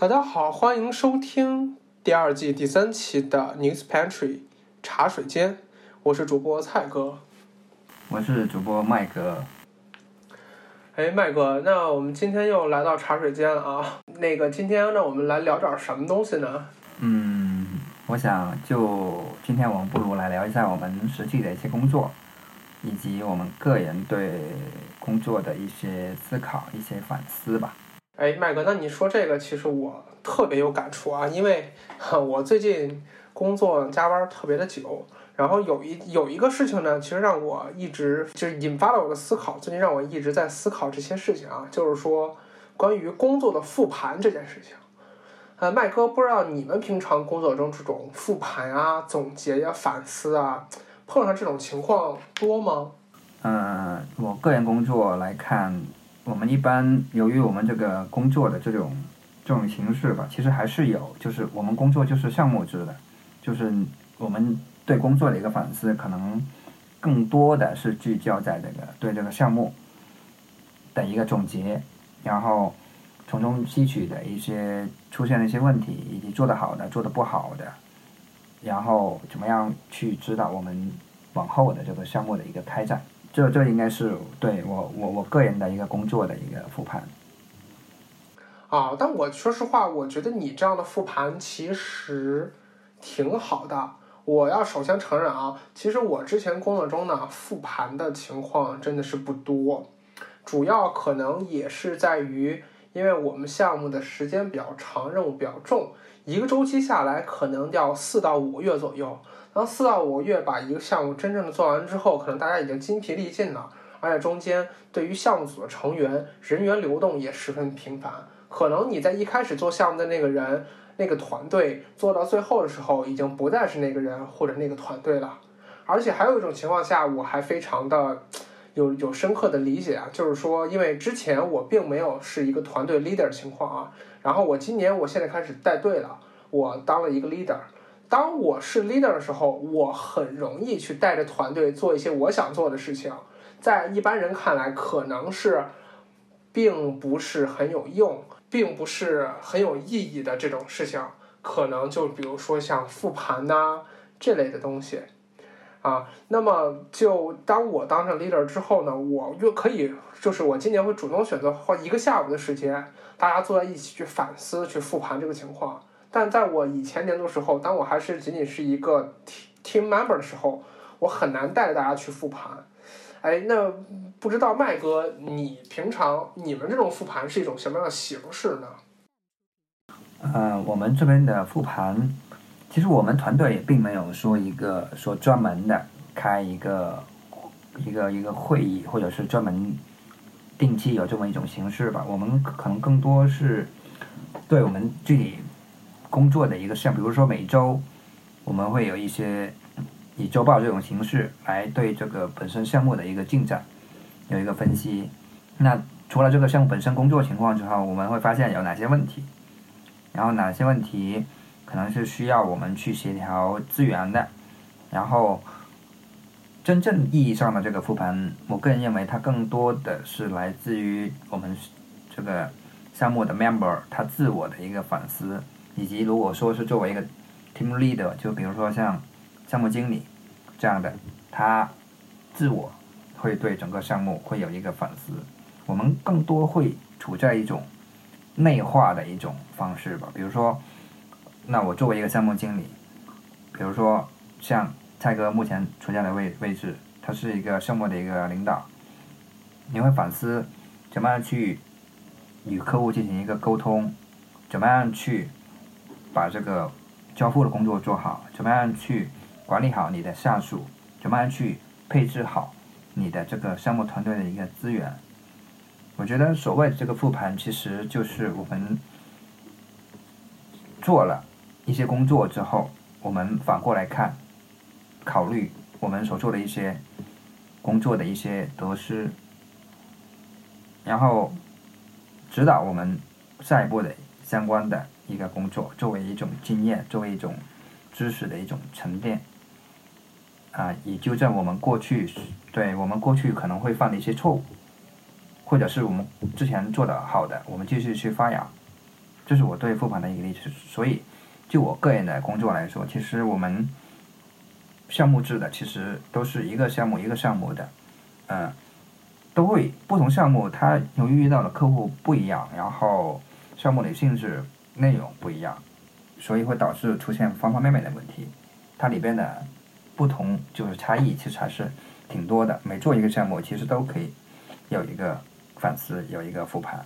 大家好，欢迎收听第二季第三期的 News Pantry 茶水间，我是主播蔡哥。我是主播麦哥。哎，麦哥，那我们今天又来到茶水间了啊。那个，今天呢，我们来聊点什么东西呢？嗯，我想就今天我们不如来聊一下我们实际的一些工作，以及我们个人对工作的一些思考、一些反思吧。哎，麦哥，那你说这个，其实我特别有感触啊，因为我最近工作加班特别的久，然后有一有一个事情呢，其实让我一直就是引发了我的思考，最近让我一直在思考这些事情啊，就是说关于工作的复盘这件事情。呃，麦哥，不知道你们平常工作中这种复盘啊、总结呀、反思啊，碰上这种情况多吗？嗯，我个人工作来看。我们一般由于我们这个工作的这种这种形式吧，其实还是有，就是我们工作就是项目制的，就是我们对工作的一个反思，可能更多的是聚焦在这个对这个项目的一个总结，然后从中吸取的一些出现的一些问题，以及做得好的、做得不好的，然后怎么样去指导我们往后的这个项目的一个开展。这这应该是对我我我个人的一个工作的一个复盘。啊，但我说实话，我觉得你这样的复盘其实挺好的。我要首先承认啊，其实我之前工作中呢，复盘的情况真的是不多，主要可能也是在于，因为我们项目的时间比较长，任务比较重，一个周期下来可能要四到五个月左右。当四到五个月把一个项目真正的做完之后，可能大家已经筋疲力尽了，而且中间对于项目组的成员人员流动也十分频繁。可能你在一开始做项目的那个人、那个团队做到最后的时候，已经不再是那个人或者那个团队了。而且还有一种情况下，我还非常的有有深刻的理解啊，就是说，因为之前我并没有是一个团队 leader 情况啊，然后我今年我现在开始带队了，我当了一个 leader。当我是 leader 的时候，我很容易去带着团队做一些我想做的事情，在一般人看来可能是，并不是很有用，并不是很有意义的这种事情，可能就比如说像复盘呐这类的东西，啊，那么就当我当上 leader 之后呢，我就可以，就是我今年会主动选择花一个下午的时间，大家坐在一起去反思、去复盘这个情况。但在我以前年度时候，当我还是仅仅是一个 team member 的时候，我很难带着大家去复盘。哎，那不知道麦哥，你平常你们这种复盘是一种什么样的形式呢？呃，我们这边的复盘，其实我们团队也并没有说一个说专门的开一个一个一个会议，或者是专门定期有这么一种形式吧。我们可能更多是对我们具体。工作的一个项，比如说每周我们会有一些以周报这种形式来对这个本身项目的一个进展有一个分析。那除了这个项目本身工作情况之后，我们会发现有哪些问题，然后哪些问题可能是需要我们去协调资源的。然后真正意义上的这个复盘，我个人认为它更多的是来自于我们这个项目的 member 他自我的一个反思。以及如果说是作为一个 team leader，就比如说像项目经理这样的，他自我会对整个项目会有一个反思。我们更多会处在一种内化的一种方式吧。比如说，那我作为一个项目经理，比如说像蔡哥目前处在的位位置，他是一个项目的一个领导，你会反思怎么样去与客户进行一个沟通，怎么样去。把这个交付的工作做好，怎么样去管理好你的下属？怎么样去配置好你的这个项目团队的一个资源？我觉得所谓的这个复盘，其实就是我们做了一些工作之后，我们反过来看，考虑我们所做的一些工作的一些得失，然后指导我们下一步的相关的。一个工作作为一种经验，作为一种知识的一种沉淀，啊，以纠正我们过去对我们过去可能会犯的一些错误，或者是我们之前做的好的，我们继续去发扬，这是我对复盘的一个例子。所以，就我个人的工作来说，其实我们项目制的其实都是一个项目一个项目的，嗯，都会不同项目它由于遇到的客户不一样，然后项目的性质内容不一样，所以会导致出现方方面面的问题。它里边的不同就是差异，其实还是挺多的。每做一个项目，其实都可以有一个反思，有一个复盘。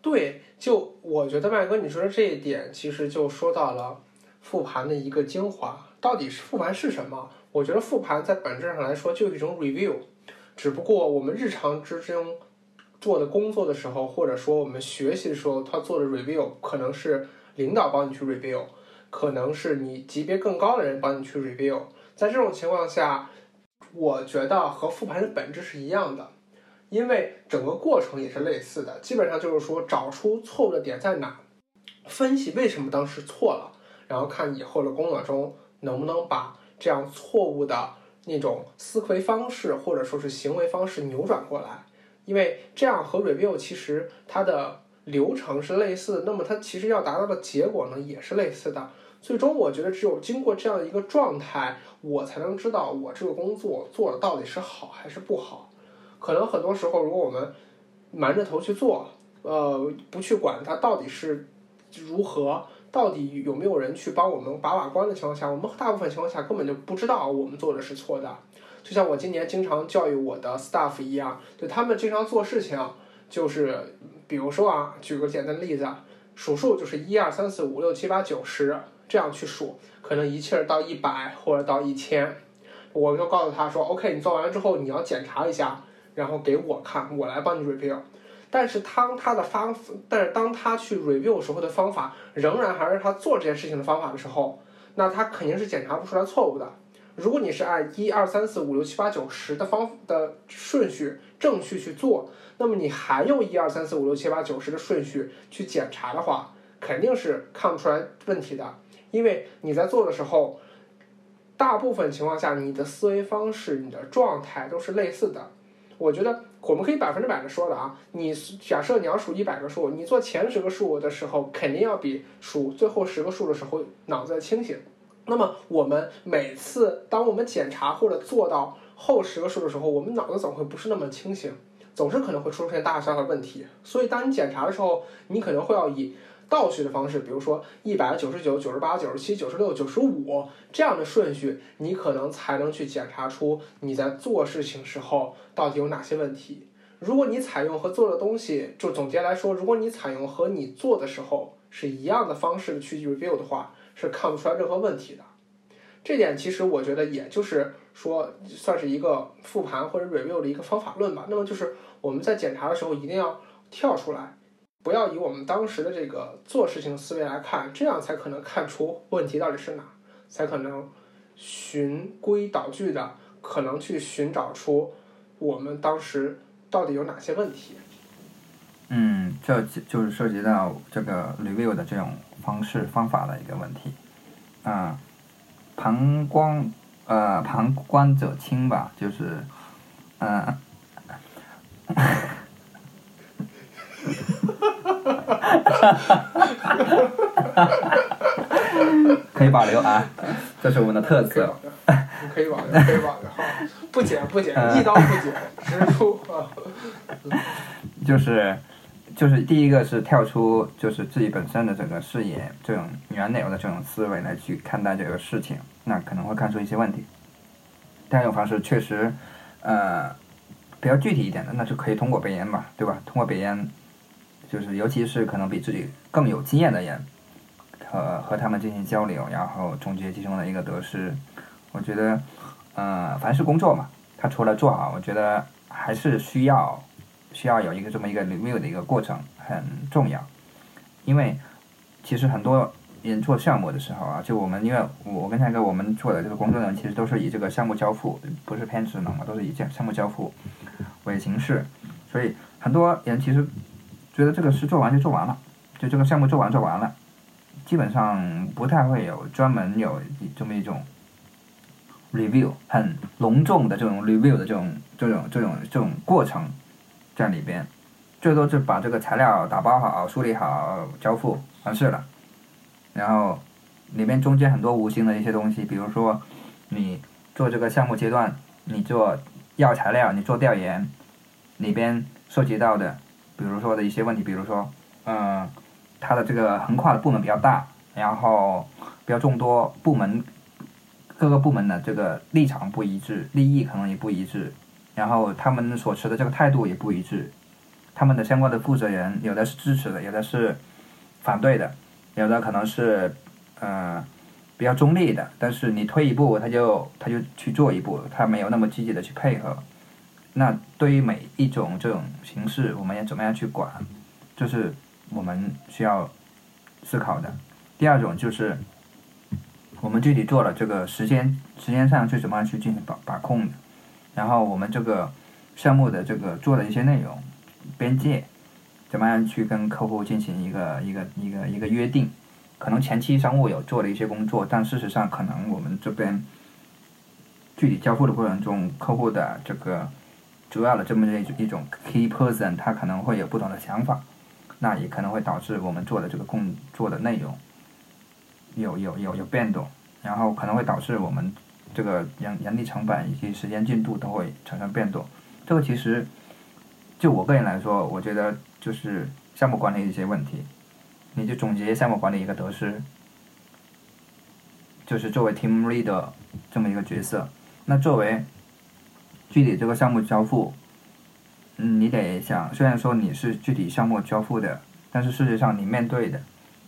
对，就我觉得麦哥你说的这一点，其实就说到了复盘的一个精华。到底是复盘是什么？我觉得复盘在本质上来说就是一种 review，只不过我们日常之中做的工作的时候，或者说我们学习的时候，他做的 review 可能是领导帮你去 review，可能是你级别更高的人帮你去 review。在这种情况下，我觉得和复盘的本质是一样的。因为整个过程也是类似的，基本上就是说找出错误的点在哪，分析为什么当时错了，然后看以后的工作中能不能把这样错误的那种思维方式或者说是行为方式扭转过来。因为这样和 review 其实它的流程是类似，那么它其实要达到的结果呢也是类似的。最终我觉得只有经过这样一个状态，我才能知道我这个工作做的到底是好还是不好。可能很多时候，如果我们瞒着头去做，呃，不去管它到底是如何，到底有没有人去帮我们把把关的情况下，我们大部分情况下根本就不知道我们做的是错的。就像我今年经常教育我的 staff 一样，就他们经常做事情，就是比如说啊，举个简单的例子，数数就是一二三四五六七八九十这样去数，可能一气儿到一百或者到一千，我就告诉他说，OK，你做完了之后你要检查一下。然后给我看，我来帮你 review。但是当他的方，但是当他去 review 时候的方法仍然还是他做这件事情的方法的时候，那他肯定是检查不出来错误的。如果你是按一二三四五六七八九十的方的顺序正序去做，那么你还用一二三四五六七八九十的顺序去检查的话，肯定是看不出来问题的。因为你在做的时候，大部分情况下你的思维方式、你的状态都是类似的。我觉得我们可以百分之百的说的啊，你假设你要数一百个数，你做前十个数的时候，肯定要比数最后十个数的时候脑子要清醒。那么我们每次当我们检查或者做到后十个数的时候，我们脑子总会不是那么清醒，总是可能会出现大小的问题。所以当你检查的时候，你可能会要以。倒序的方式，比如说一百九十九、九十八、九十七、九十六、九十五这样的顺序，你可能才能去检查出你在做事情时候到底有哪些问题。如果你采用和做的东西，就总结来说，如果你采用和你做的时候是一样的方式去 review 的话，是看不出来任何问题的。这点其实我觉得也就是说，算是一个复盘或者 review 的一个方法论吧。那么就是我们在检查的时候一定要跳出来。不要以我们当时的这个做事情思维来看，这样才可能看出问题到底是哪，才可能循规蹈矩的，可能去寻找出我们当时到底有哪些问题。嗯，这就是涉及到这个 review 的这种方式方法的一个问题。啊，旁观呃旁观者清吧，就是嗯。可以保留啊，这是我们的特色。可以保留，可以保留。不剪不剪，一刀不剪，直出啊。就是，就是第一个是跳出，就是自己本身的整个视野，这种原有的这种思维来去看待这个事情，那可能会看出一些问题。第二种方式确实，呃，比较具体一点的，那就可以通过背言嘛，对吧？通过背言。就是，尤其是可能比自己更有经验的人，和和他们进行交流，然后总结其中的一个得失。我觉得，呃，凡是工作嘛，他除了做好，我觉得还是需要需要有一个这么一个 review 的一个过程，很重要。因为其实很多人做项目的时候啊，就我们因为我跟蔡哥我们做的这个工作呢，其实都是以这个项目交付，不是偏职能嘛，都是以这项目交付为形式，所以很多人其实。觉得这个事做完就做完了，就这个项目做完做完了，基本上不太会有专门有这么一种 review 很隆重的这种 review 的这种这种这种这种过程在里边。最多是把这个材料打包好、梳理好、交付完事了。然后里面中间很多无形的一些东西，比如说你做这个项目阶段，你做要材料，你做调研，里边涉及到的，比如说的一些问题，比如说，嗯，它的这个横跨的部门比较大，然后比较众多，部门各个部门的这个立场不一致，利益可能也不一致，然后他们所持的这个态度也不一致，他们的相关的负责人有的是支持的，有的是反对的。有的可能是，呃，比较中立的，但是你推一步，他就他就去做一步，他没有那么积极的去配合。那对于每一种这种形式，我们要怎么样去管，这是我们需要思考的。第二种就是，我们具体做了这个时间时间上去怎么样去进行把把控的，然后我们这个项目的这个做的一些内容边界。怎么样去跟客户进行一个一个一个一个约定？可能前期商务有做了一些工作，但事实上可能我们这边具体交付的过程中，客户的这个主要的这么一一种 key person，他可能会有不同的想法，那也可能会导致我们做的这个工作的内容有有有有变动，然后可能会导致我们这个人人力成本以及时间进度都会产生变动。这个其实就我个人来说，我觉得。就是项目管理一些问题，你就总结项目管理一个得失，就是作为 team leader 这么一个角色。那作为具体这个项目交付，嗯，你得想，虽然说你是具体项目交付的，但是事实上你面对的，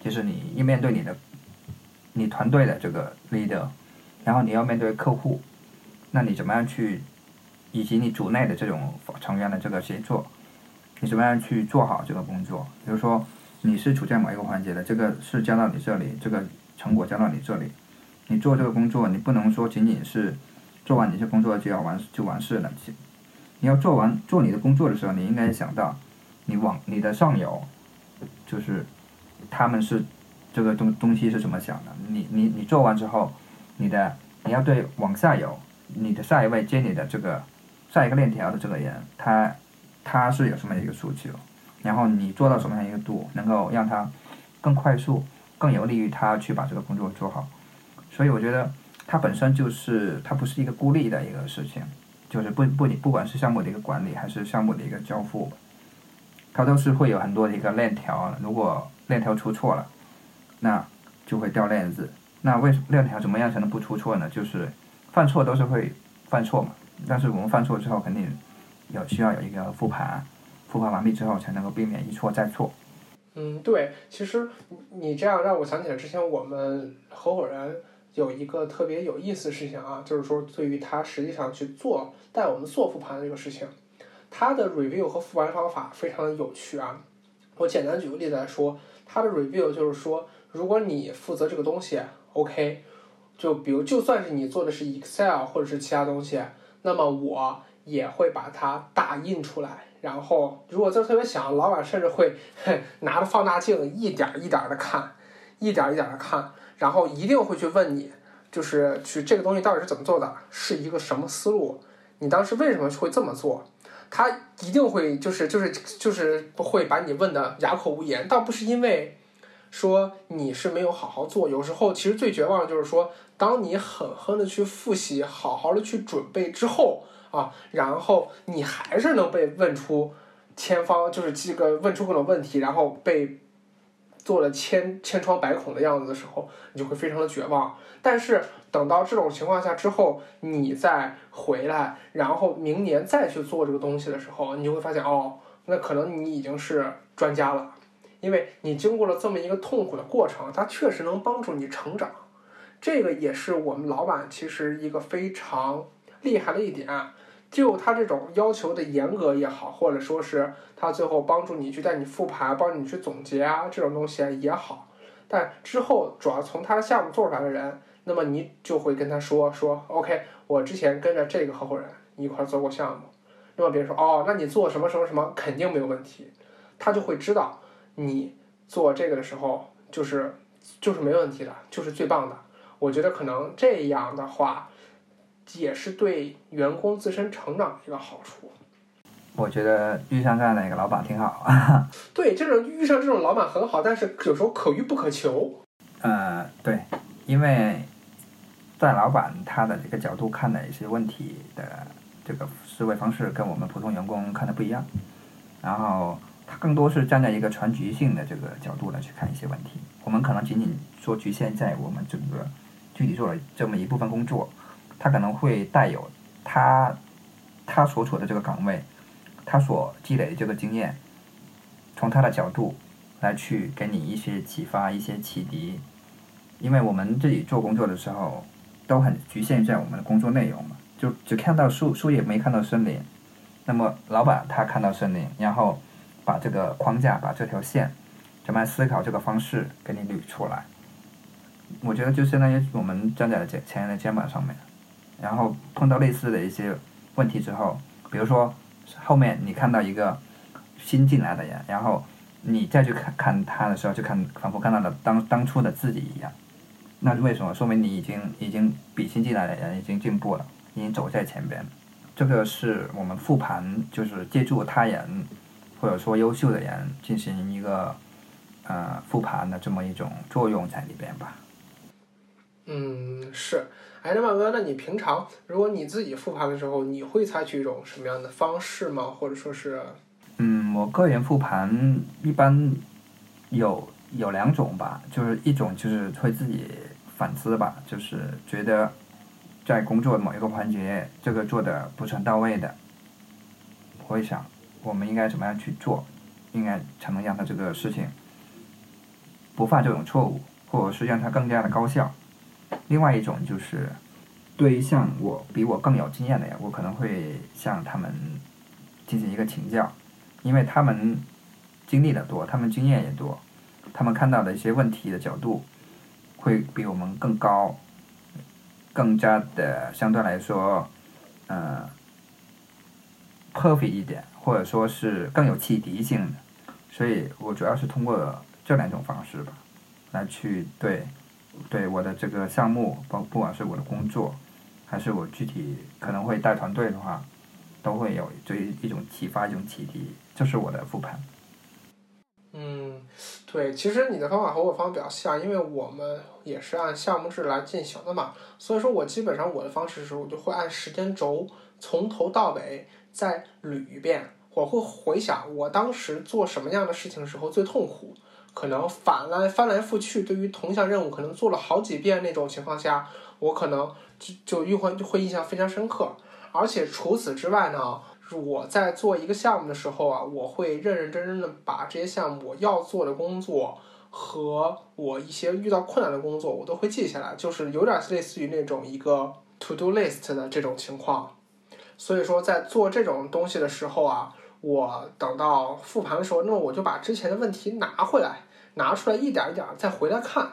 就是你一面对你的你团队的这个 leader，然后你要面对客户，那你怎么样去，以及你组内的这种成员的这个协作。你怎么样去做好这个工作？比如说，你是处在某一个环节的，这个事交到你这里，这个成果交到你这里，你做这个工作，你不能说仅仅是做完你这工作就要完就完事了。你要做完做你的工作的时候，你应该想到，你往你的上游，就是他们是这个东东西是怎么想的？你你你做完之后，你的你要对往下游，你的下一位接你的这个下一个链条的这个人，他。他是有什么一个诉求，然后你做到什么样一个度，能够让他更快速、更有利于他去把这个工作做好。所以我觉得它本身就是它不是一个孤立的一个事情，就是不不不管是项目的一个管理还是项目的一个交付，它都是会有很多的一个链条。如果链条出错了，那就会掉链子。那为什么链条怎么样才能不出错呢？就是犯错都是会犯错嘛，但是我们犯错之后肯定。有需要有一个复盘，复盘完毕之后才能够避免一错再错。嗯，对，其实你这样让我想起来之前我们合伙人有一个特别有意思的事情啊，就是说对于他实际上去做带我们做复盘的这个事情，他的 review 和复盘方法非常的有趣啊。我简单举个例子来说，他的 review 就是说，如果你负责这个东西，OK，就比如就算是你做的是 Excel 或者是其他东西，那么我。也会把它打印出来，然后如果字特别小，老板甚至会 拿着放大镜一点一点的看，一点一点的看，然后一定会去问你，就是去这个东西到底是怎么做的，是一个什么思路？你当时为什么会这么做？他一定会就是就是就是会把你问的哑口无言，倒不是因为说你是没有好好做，有时候其实最绝望的就是说，当你狠狠的去复习，好好的去准备之后。啊，然后你还是能被问出千方，就是这个问出各种问题，然后被做了千千疮百孔的样子的时候，你就会非常的绝望。但是等到这种情况下之后，你再回来，然后明年再去做这个东西的时候，你就会发现哦，那可能你已经是专家了，因为你经过了这么一个痛苦的过程，它确实能帮助你成长。这个也是我们老板其实一个非常厉害的一点。就他这种要求的严格也好，或者说是他最后帮助你去带你复盘、帮你去总结啊，这种东西也好，但之后主要从他的项目做出来的人，那么你就会跟他说说，OK，我之前跟着这个合伙人一块做过项目，那么别人说哦，那你做什么什么什么肯定没有问题，他就会知道你做这个的时候就是就是没问题的，就是最棒的。我觉得可能这样的话。也是对员工自身成长的一个好处。我觉得遇上这样的一个老板挺好。对，这种遇上这种老板很好，但是有时候可遇不可求。呃，对，因为在老板他的这个角度看的一些问题的这个思维方式跟我们普通员工看的不一样，然后他更多是站在一个全局性的这个角度来去看一些问题。我们可能仅仅说局限在我们整个具体做了这么一部分工作，他可能会带有他他所处的这个岗位，他所积累的这个经验，从他的角度来去给你一些启发、一些启迪。因为我们自己做工作的时候，都很局限在我们的工作内容嘛，就只看到树树叶，没看到森林。那么老板他看到森林，然后把这个框架、把这条线，怎么样思考这个方式给你捋出来。我觉得就相当于我们站在前前人的肩膀上面，然后碰到类似的一些问题之后，比如说后面你看到一个新进来的人，然后你再去看看他的时候，就看仿佛看到了当当初的自己一样。那为什么？说明你已经已经比新进来的人已经进步了，已经走在前边。这个是我们复盘，就是借助他人或者说优秀的人进行一个呃复盘的这么一种作用在里边吧。嗯，是。哎，那万哥，那你平常如果你自己复盘的时候，你会采取一种什么样的方式吗？或者说是？嗯，我个人复盘一般有有两种吧，就是一种就是会自己反思吧，就是觉得在工作某一个环节这个做的不是很到位的，我会想我们应该怎么样去做，应该才能让他这个事情不犯这种错误，或者是让他更加的高效。另外一种就是，对于像我比我更有经验的人，我可能会向他们进行一个请教，因为他们经历的多，他们经验也多，他们看到的一些问题的角度会比我们更高，更加的相对来说，呃，perfect 一点，或者说是更有启迪性的，所以我主要是通过这两种方式吧，来去对。对我的这个项目，包不管是我的工作，还是我具体可能会带团队的话，都会有对一种启发、一种启迪，这是我的复盘。嗯，对，其实你的方法和我方法比较像，因为我们也是按项目制来进行的嘛，所以说我基本上我的方式是，我就会按时间轴从头到尾再捋一遍，我会回想我当时做什么样的事情的时候最痛苦。可能反来翻来覆去，对于同项任务可能做了好几遍那种情况下，我可能就就又会会印象非常深刻。而且除此之外呢，我在做一个项目的时候啊，我会认认真真的把这些项目我要做的工作和我一些遇到困难的工作，我都会记下来，就是有点类似于那种一个 to do list 的这种情况。所以说，在做这种东西的时候啊，我等到复盘的时候，那么我就把之前的问题拿回来。拿出来一点一点再回来看，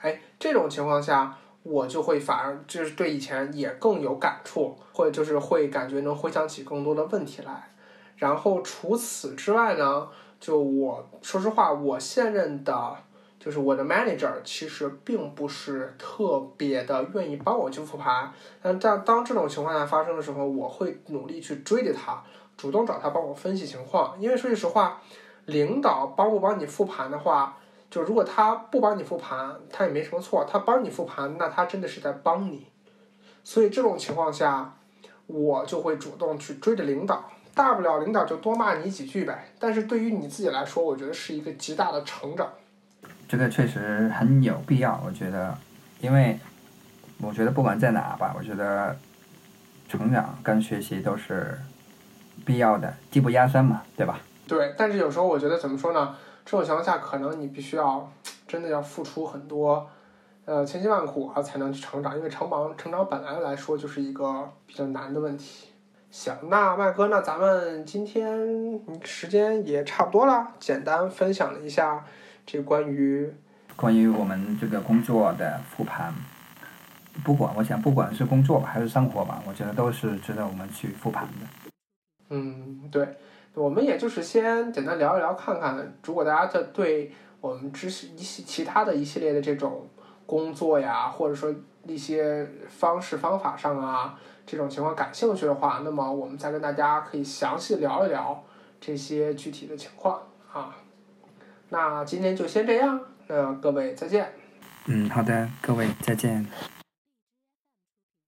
哎，这种情况下我就会反而就是对以前也更有感触，或就是会感觉能回想起更多的问题来。然后除此之外呢，就我说实话，我现任的，就是我的 manager 其实并不是特别的愿意帮我去复盘。但当当这种情况下发生的时候，我会努力去追着他，主动找他帮我分析情况。因为说句实话，领导帮不帮你复盘的话。就如果他不帮你复盘，他也没什么错；他帮你复盘，那他真的是在帮你。所以这种情况下，我就会主动去追着领导，大不了领导就多骂你几句呗。但是对于你自己来说，我觉得是一个极大的成长。这个确实很有必要，我觉得，因为我觉得不管在哪吧，我觉得成长跟学习都是必要的，技不压身嘛，对吧？对，但是有时候我觉得怎么说呢？这种情况下，可能你必须要 真的要付出很多，呃，千辛万苦啊，才能去成长。因为成长成长本来来说就是一个比较难的问题。行，那麦哥，那咱们今天时间也差不多了，简单分享了一下这关于关于我们这个工作的复盘。不管我想，不管是工作吧，还是生活吧，我觉得都是值得我们去复盘的。嗯，对。我们也就是先简单聊一聊，看看如果大家在对我们知识一系其他的一系列的这种工作呀，或者说一些方式方法上啊这种情况感兴趣的话，那么我们再跟大家可以详细聊一聊这些具体的情况啊。那今天就先这样，那各位再见。嗯，好的，各位再见。